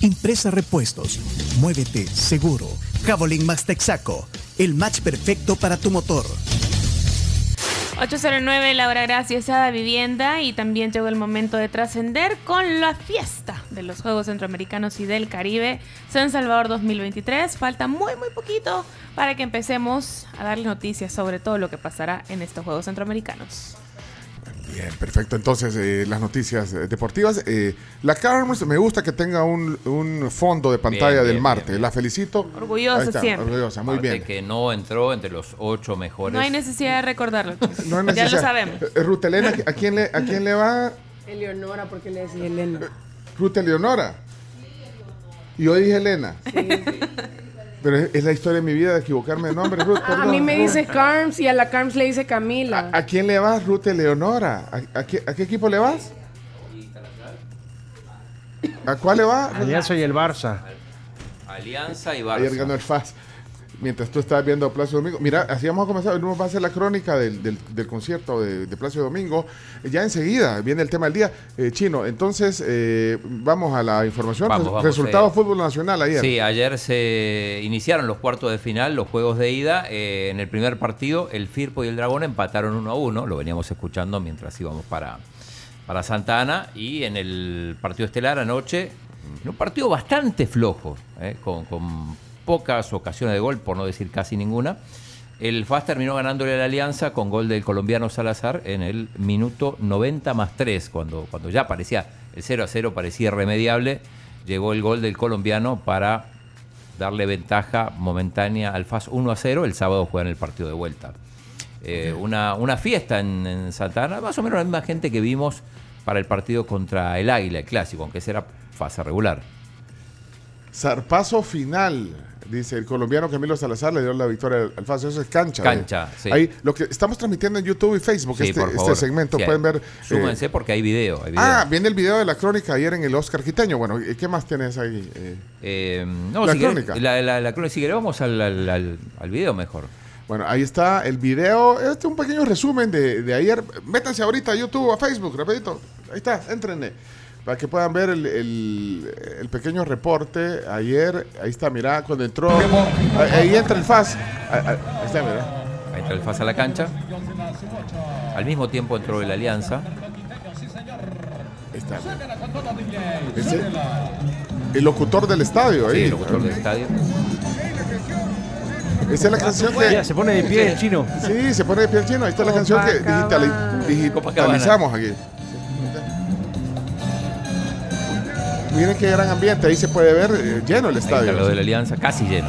Impresa Repuestos. Muévete seguro. Javelin Max Texaco. El match perfecto para tu motor. 809 Laura Gracias a Da Vivienda y también llegó el momento de trascender con la fiesta de los Juegos Centroamericanos y del Caribe San Salvador 2023. Falta muy muy poquito para que empecemos a darle noticias sobre todo lo que pasará en estos Juegos Centroamericanos. Bien, perfecto. Entonces, eh, las noticias eh, deportivas. Eh, la Carms me gusta que tenga un, un fondo de pantalla Bien, del bien, Marte. bien, bien. La felicito. Orgullosa está, siempre. Orgullosa, muy Aparte bien. que no entró entre los ocho mejores. No hay necesidad de recordarlo. No hay Ya lo sabemos. Eh, Ruth Elena, ¿a quién le, a quién le va? Eleonora, porque le decía Elena. Ruth Eleonora. Y yo dije Elena. Pero es, es la historia de mi vida de equivocarme de nombre, Ruth. a perdón. mí me dice Carms y a la Carms le dice Camila. ¿A quién le vas, Ruth Eleonora? ¿A, a qué, a qué equipo le vas? ¿A cuál le va? Alianza y el Barça. Alianza y Ayer ganó Barça. el FAS. Mientras tú estabas viendo Placio Domingo. Mira, así vamos a comenzar. Uno va a hacer la crónica del, del- del concierto de, de Placio Domingo. Ya enseguida viene el tema del día. Eh, Chino, entonces eh, vamos a la información. Vamos, Res- vamos, Resultado fútbol nacional ayer. Sí, ayer se iniciaron los cuartos de final, los juegos de ida. Eh, en el primer partido, el Firpo y el Dragón empataron 1 a 1. Lo veníamos escuchando mientras íbamos para, para Santa Ana. Y en el partido estelar anoche, en un partido bastante flojo, con, con pocas ocasiones de gol, por no decir casi ninguna. El FAS terminó ganándole a la Alianza con gol del colombiano Salazar en el minuto 90 más 3, cuando, cuando ya parecía el 0 a 0, parecía irremediable. Llegó el gol del colombiano para darle ventaja momentánea al FAS 1 a 0. El sábado juegan el partido de vuelta. Eh, una, una fiesta en, en Santa Ana, más o menos la misma gente que vimos para el partido contra el Águila, el clásico, aunque ese era fase regular. Zarpazo final. Dice el colombiano Camilo Salazar le dio la victoria al- al FAS. Eso es cancha. Cancha, eh. sí. Ahí, lo que estamos transmitiendo en YouTube y Facebook, Sí, este, este segmento. Sí, pueden ver. eh, Súmense porque hay video. hay video. ah, viene el video de la crónica ayer en el Oscar Quiteño. Bueno, ¿y ¿qué más tienes ahí? Eh, Eh, no, La si crónica. la, la- la crónica. Si querés, vamos al, al, al- al video mejor. Bueno, ahí está el video. Este es un pequeño resumen de, de ayer. Métanse ahorita a YouTube, a Facebook, rapidito. Ahí está, entrenle. Para que puedan ver el, el- el pequeño reporte. Ayer, ahí está, mira, cuando entró. Ahí, entra el FAS. Ahí, ahí- ahí está, mira. Ahí entra el FAS a la cancha. Al mismo tiempo entró el Alianza. Ahí está. Ese- el locutor del estadio Sí, ahí. el locutor del estadio. Esa es la canción que. Ya, se pone de pie el chino. Sí, se pone de pie el chino. Ahí está la canción que digitalizamos aquí. Miren qué gran ambiente. Ahí se puede ver eh, lleno el Ahí está estadio. lo de la Alianza, casi lleno.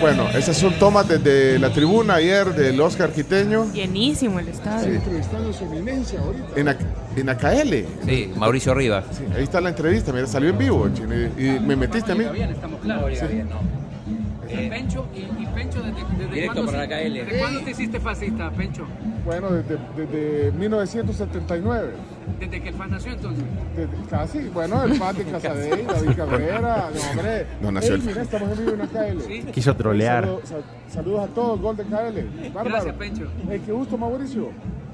Bueno, esas son tomas desde la tribuna ayer del Oscar Quiteño Llenísimo el estadio. en, Ac- en AKL. Sí, Mauricio Rivas. Sí, ahí está la entrevista. Mira, salió en vivo. chino, y, y me metiste a mí. Pencho, y, y Pencho, ¿desde, desde Directo cuándo, para la KL. ¿desde cuándo te hiciste fascista, Pencho? Bueno, desde, desde 1979. ¿Desde que el fan nació entonces? casi, bueno, el fan de Casadei, David Cabrera. No, hombre. No nació el- mira, estamos en vivo en AKL. Sí. Quiso trolear. Saludos, sal- saludos a todos, gol de KL. Bárbaro. Gracias, Pencho. Eh, qué gusto, Mauricio.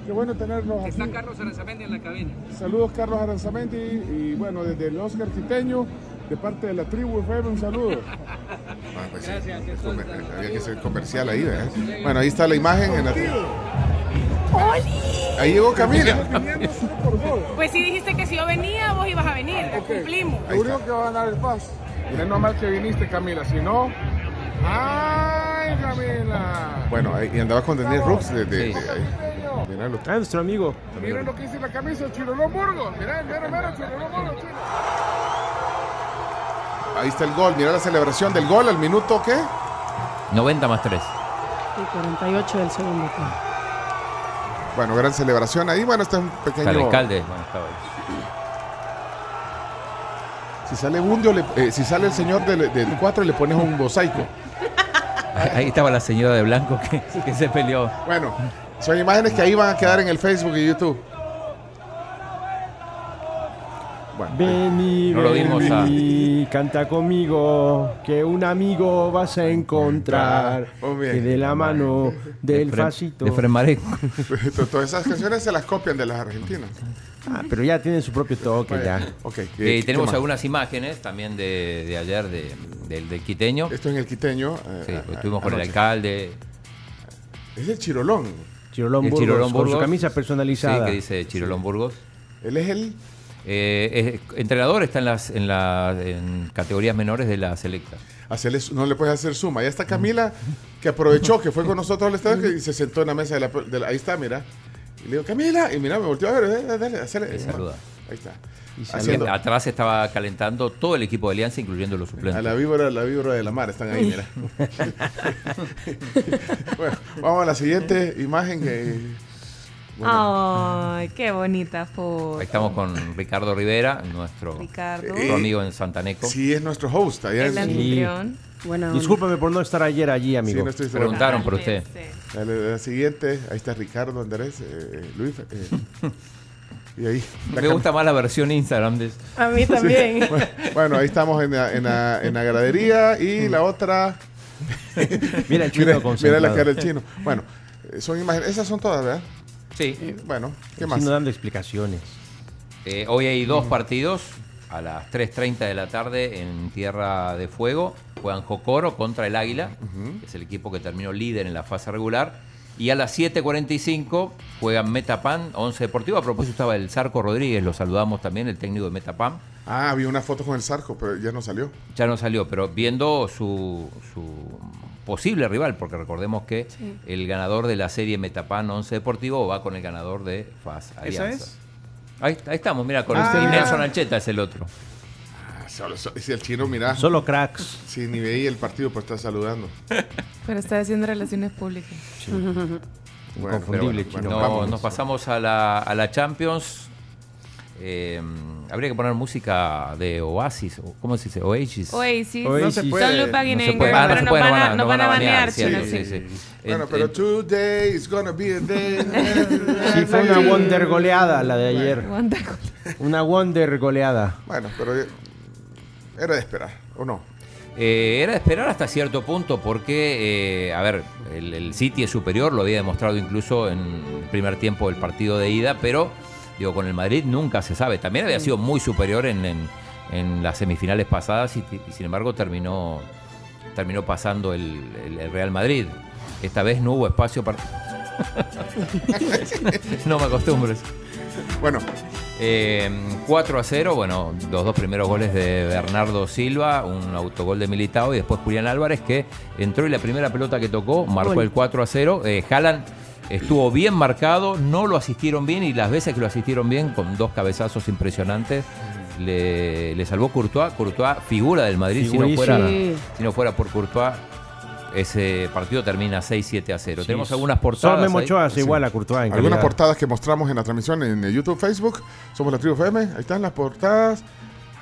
Qué bueno tenerlos aquí. Está Carlos Aranzamendi en la cabina. Saludos, Carlos Aranzamendi. Y bueno, desde el Oscar Quiteño, de parte de la tribu FM, un saludo. Gracias. había que ser comercial ahí, ¿verdad? Bueno, ahí está la imagen. En la Ahí llegó Camila. Pues si dijiste que si yo venía, vos ibas a venir. Cumplimos. Lo único que va a ganar el paz. Mira, no mal que viniste, Camila. Si no. ¡Ay, Camila! Bueno, ahí, y andaba con Daniel Rux desde Sí. ahí. Mira lo, Ah, nuestro amigo. mira lo que dice la camisa, Chiroló Burgos. Mira, mira, mira, Chiroló Burgos. Ahí está el gol. Mira la celebración del gol al minuto, ¿qué? 90 más 3. Y 48 del segundo tiempo. Bueno, gran celebración ahí. Bueno, este es un Está el pequeño. alcalde. Bueno, estaba ahí. Si sale Bundio, le- eh, si sale el señor del, del 4, le pones un mosaico. Ahí estaba la señora de blanco que, que se peleó. Bueno, son imágenes que ahí van a quedar en el Facebook y YouTube. Bueno, Vení, No lo vimos a- vení, canta conmigo, que un amigo vas a encontrar. Que de la mano del Fre- facito. De Fremareco. todas esas canciones se las copian de las argentinas. Ah, pero ya tienen su propio toque ya. Ok. Eh, ¿qué tenemos algunas imágenes también de, de ayer de- del, del quiteño. Esto en el quiteño. eh, Sí, estuvimos con el alcalde. Es el Chirolón. Chirolón El Burgos, Chirolón con su Burgos. camisa Sí, personalizada. que dice Chirolón Burgos. Él es el. Eh, es entrenador está en las en, la- en categorías menores de la selecta. hacerle no le puedes hacer suma. Ahí está Camila, que aprovechó que fue con nosotros al estadio y se sentó en la mesa de la, de la- Ahí está, mira. Y le digo, Camila, y mira, me volteó a ver, eh, dale, hacele. Le saluda. Ahí está. Haciendo- Atrás estaba calentando todo el equipo de Alianza, incluyendo los suplentes. A la víbora, la víbora de la mar están ahí, mira. bueno, vamos a la siguiente imagen que. Bueno, Ay, qué bonita foto. Ahí estamos con Ricardo Rivera, nuestro, Ricardo. nuestro amigo en Santaneco. sí, es nuestro host. Allá El en- anfitrión. Bueno, Discúlpame por no estar ayer allí, sí, amigo. no estoy. Preguntaron por usted. Sí. Dale, la siguiente, ahí está Ricardo Andrés, eh, Luis. eh, y ahí. la Me gusta más la versión Instagram de A mí también. Bueno, ahí estamos en la, en la, en la gradería y la otra. Mira el chino Mira, mira la cara del chino. Bueno, eh, son imágenes. Esas son todas, ¿verdad? Sí. Y, bueno, ¿qué más? chino dando explicaciones. Eh, hoy hay dos partidos a las 3.30 de la tarde en Tierra de Fuego. Juegan Jocoro contra el Águila, que es el equipo que terminó líder en la fase regular. Y a las 7.45 juegan Metapan, 11 Deportivo. A propósito estaba el Zarco Rodríguez, lo saludamos también, el técnico de Metapan. Ah, vi una foto con el Zarco, pero ya no salió. Ya no salió, pero viendo su, su posible rival, porque recordemos que Sí. el ganador de la serie Metapan 11 Deportivo va con el ganador de FAS Alianza. es? Ahí, ahí estamos, mira, con Ah. el Nelson Ancheta es el otro. Ah, solo, el chino, mira. Solo cracks. Sí, ni veía el partido, pero está saludando. Pero está haciendo relaciones públicas. Bueno, Inconfundible, pero chino. bueno, No, nos pasamos a la, a la Champions. Eh, habría que poner música de Oasis, o ¿cómo se dice? Oasis. Oasis. Oasis. No se puede. Son No se puede, ah, no se puede, a, van a- van a banear, sí, sí, sí. sí. Bueno, En- pero en- today is gonna be a day. Sí, fue una Wonder goleada la de ayer. Una Wonder goleada. Bueno, pero eh, era de esperar, ¿o no? Eh, era de esperar hasta cierto punto porque, eh, a ver, el, el City es superior, lo había demostrado incluso en el primer tiempo del partido de ida, pero digo, con el Madrid nunca se sabe. También había sido muy superior en, en- en las semifinales pasadas y, y sin embargo terminó, terminó pasando el, el- el Real Madrid. Esta vez no hubo espacio para... no me acostumbres. Bueno, Eh, 4 a 0, bueno, los dos primeros goles de Bernardo Silva, un autogol de Militao y después Julián Álvarez que entró y la primera pelota que tocó marcó el 4 a 0. Eh, Haaland estuvo bien marcado, no lo asistieron bien y las veces que lo asistieron bien con dos cabezazos impresionantes le, le salvó Courtois. Courtois, figura del Madrid, si no, fuera, Sí. si no fuera por Courtois. Ese partido termina 6-7 a 0. Sí. Tenemos algunas portadas. Solo Memo ahí. Ochoa igual a Courtois en algunas calidad. portadas que mostramos en la transmisión en eh, YouTube, Facebook. Somos la Tribu FM. Ahí están las portadas.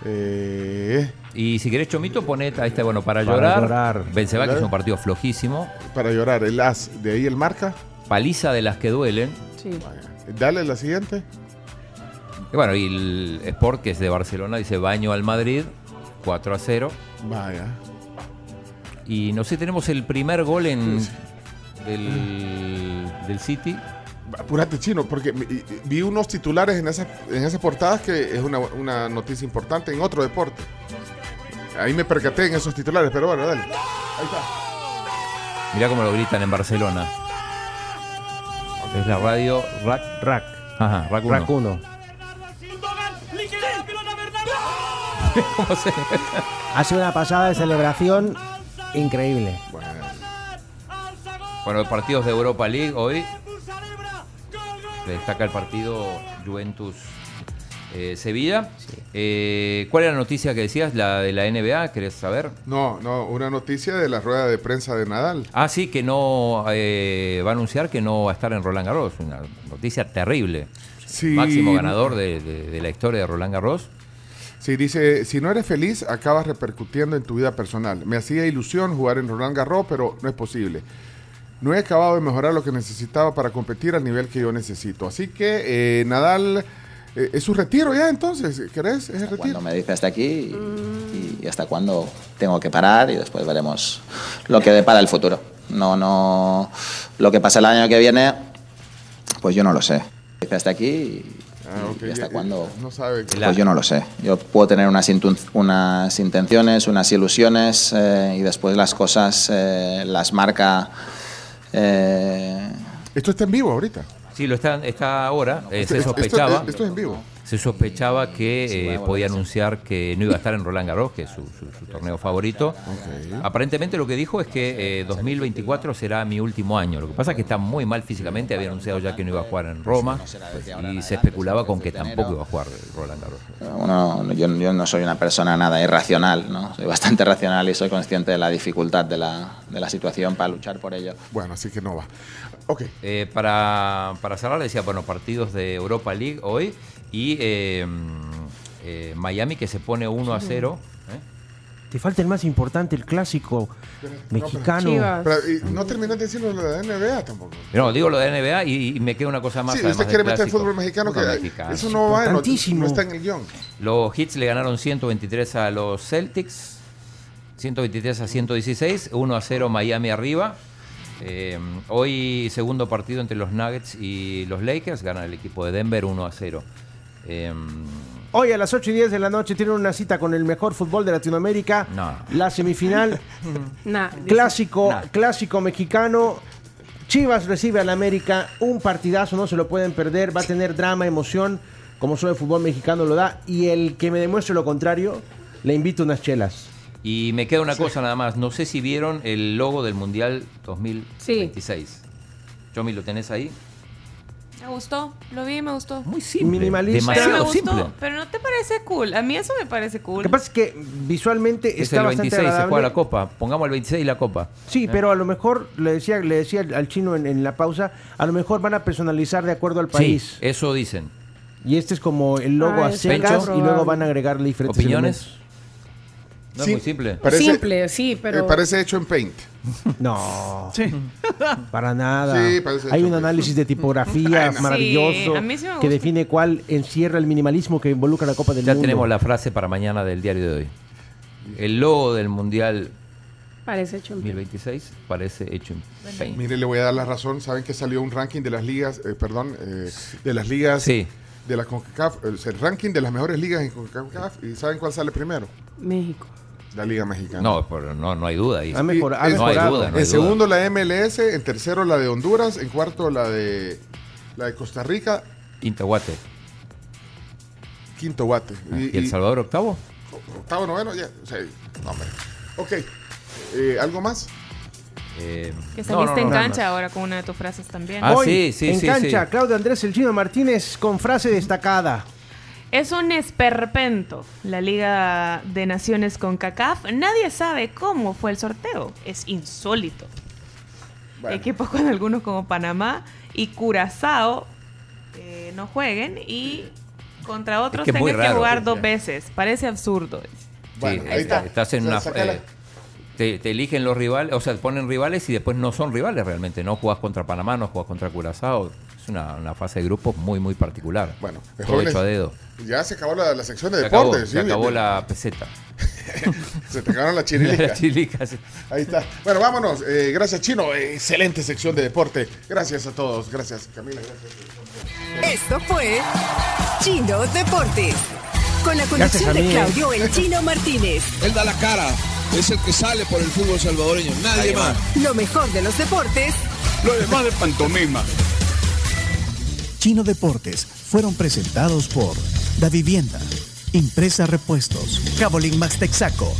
Eh, Y si querés, Chomito, poné ahí está, bueno, para, Para llorar. llorar. Benzema, que es un partido flojísimo. para llorar, el as. De ahí el marca. Paliza de las que duelen. Sí. Dale la siguiente. Y bueno, y el Sport, que es de Barcelona, dice baño al Madrid, 4 a 0. Vaya. Y no sé, tenemos el primer gol en del, del City. Apúrate, chino, porque vi unos titulares en esas, en esas portadas que es una, una noticia importante en otro deporte. Ahí me percaté en esos titulares, pero bueno, dale. Ahí está. Mirá cómo lo gritan en Barcelona. Es la radio Rack. Rack. Ajá, Rack 1. Rack 1. ¿Cómo se- Hace una pasada de celebración increíble. Bueno, Bueno, partidos de Europa League hoy. Se destaca el partido Juventus eh, Sevilla. Eh, ¿Cuál era la noticia que decías? ¿La de la NBA? ¿Querés saber? no, no, una noticia de la rueda de prensa de Nadal. Ah, sí, que no eh, va a anunciar que no va a estar en Roland Garros. Una noticia terrible. Sí. Máximo ganador de, de- de la historia de Roland Garros. Sí, dice, si no eres feliz, acabas repercutiendo en tu vida personal. Me hacía ilusión jugar en Roland Garros, pero no es posible. No he acabado de mejorar lo que necesitaba para competir al nivel que yo necesito. Así que Nadal es su retiro ya entonces, ¿querés? Es el retiro. Cuando me dice hasta aquí y, y hasta cuándo tengo que parar y después veremos lo que depara el futuro. No, no, lo que pasa el año que viene, pues yo no lo sé. Dice hasta aquí y, Ah, y hasta cuándo. No sabe. Pues yo no lo sé. Yo puedo tener unas, intun- unas intenciones, unas ilusiones eh, y después las cosas eh, las marca. eh, Esto está en vivo ahorita. Sí, lo está, está ahora. eh, se esto- sospechaba. esto es en vivo. Se sospechaba que eh, podía anunciar que no iba a estar en Roland Garros, que es su, su- su torneo favorito. Aparentemente lo que dijo es que eh, 2024 será mi último año. Lo que pasa es que está muy mal físicamente. Había anunciado ya que no iba a jugar en Roma y se especulaba con que tampoco iba a jugar Roland Garros. uno, yo, yo no soy una persona nada irracional, ¿no? Soy bastante racional y soy consciente de la dificultad de la, de la situación para luchar por ello. Bueno, así que no va. Ok. Eh, para, para cerrar, decía, bueno, partidos de Europa League hoy y eh, eh, Miami que se pone 1 a 0. ¿eh? Te falta el más importante, el clásico mexicano. Pero, y no terminas de decirlo de la NBA tampoco. No, digo lo de NBA y, y me queda una cosa más. Sí, usted quiere meter clásico. fútbol mexicano, que mexicano. eso no va, no, no está en el guion. Los Hits le ganaron 123 a los Celtics, 123 a 116, 1 a 0 Miami arriba. Eh, hoy segundo partido entre los Nuggets y los Lakers, gana el equipo de Denver 1 a 0. Eh, Hoy a las 8 y 10 de la noche tienen una cita con el mejor fútbol de Latinoamérica. No. La semifinal Nah, clásico, Nah. clásico mexicano. Chivas recibe al América, un partidazo, no se lo pueden perder, va a tener drama, emoción, como solo el fútbol mexicano lo da. Y el que me demuestre lo contrario, le invito unas chelas. y me queda una cosa nada más, no sé si vieron el logo del Mundial 2026. Chomi, ¿lo tenés ahí? Me gustó, lo vi, me gustó. Muy simple. Minimalista. Pero me Demasiado gustó, simple. pero no te parece cool. A mí eso me parece cool. Lo que pasa es que visualmente Es está el bastante 26, se agradable. juega la copa. Pongamos el 26 y la copa. Sí, pero a lo mejor, le decía, le decía al- chino en, en la pausa, a lo mejor van a personalizar de acuerdo al país. Sí, eso dicen. Y este es como el logo Ah, a secas y luego van a agregarle diferentes ¿Opiniones? elementos. No Sí. es muy simple. Parece- Simple, sí, pero. Eh, parece hecho en Paint. No, para nada. Sí, parece Hay hecho un análisis de tipografía Sí, maravilloso a mí sí me que define cuál encierra el minimalismo que involucra la Copa del Ya Mundo. tenemos la frase para mañana del diario de hoy. El logo del Mundial Parece hecho en 2026 parece hecho en Paint. Mire, le voy a dar la razón. Saben que salió un ranking de las ligas, eh, perdón, eh, de las ligas Sí. de la CONCACAF, el, el ranking de las mejores ligas en CONCACAF. ¿Y saben cuál sale primero? México. La Liga Mexicana. No, pero no, no hay duda ahí. Ha, mejor- ha No hay mejorado. duda, no hay en duda. segundo la MLS, en tercero la de Honduras, en cuarto la de la de Costa Rica, Intahuate. quinto Guate. ¿Y, El Salvador octavo? octavo, noveno, ya. O sea, no, hombre. Ok. Eh, ¿Algo más? Eh, Que no, saliste no, en no, cancha ahora con una de tus frases también. Ah, Hoy, sí, sí, en sí, cancha, sí. Claudio Andrés El Chino Martínez con frase destacada. Es un esperpento la Liga de Naciones con CACAF. Nadie sabe cómo fue el sorteo. Es insólito. Bueno. Equipos con algunos como Panamá y Curazao eh, no jueguen y contra otros es tengan que jugar sí, dos veces. Parece absurdo. Bueno, Sí, ahí está. Estás en O sea, una. eh, te, te eligen los rivales, o sea, te ponen rivales y después no son rivales realmente. No jugás contra Panamá, no jugás contra Curazao. Es una, una fase de grupos muy, muy particular. Bueno, todo jóvenes, hecho a dedo. Ya se acabó la, la sección de Se acabó, deportes. se acabó la peseta. Se te acabaron la chirilica. La chilica, sí. Ahí está. Bueno, vámonos. Eh, gracias, Chino. Excelente sección de deporte. Gracias a todos. Gracias, Camila. Gracias. Esto fue Chino Deportes. Con la Gracias, conducción de. Claudio El Chino Martínez. Él da la cara, es el que sale por el fútbol salvadoreño, nadie más. Lo mejor de los deportes Lo demás de pantomima. Chino Deportes fueron presentados por Da Vivienda, Impresa Repuestos, Cabolín Max Texaco,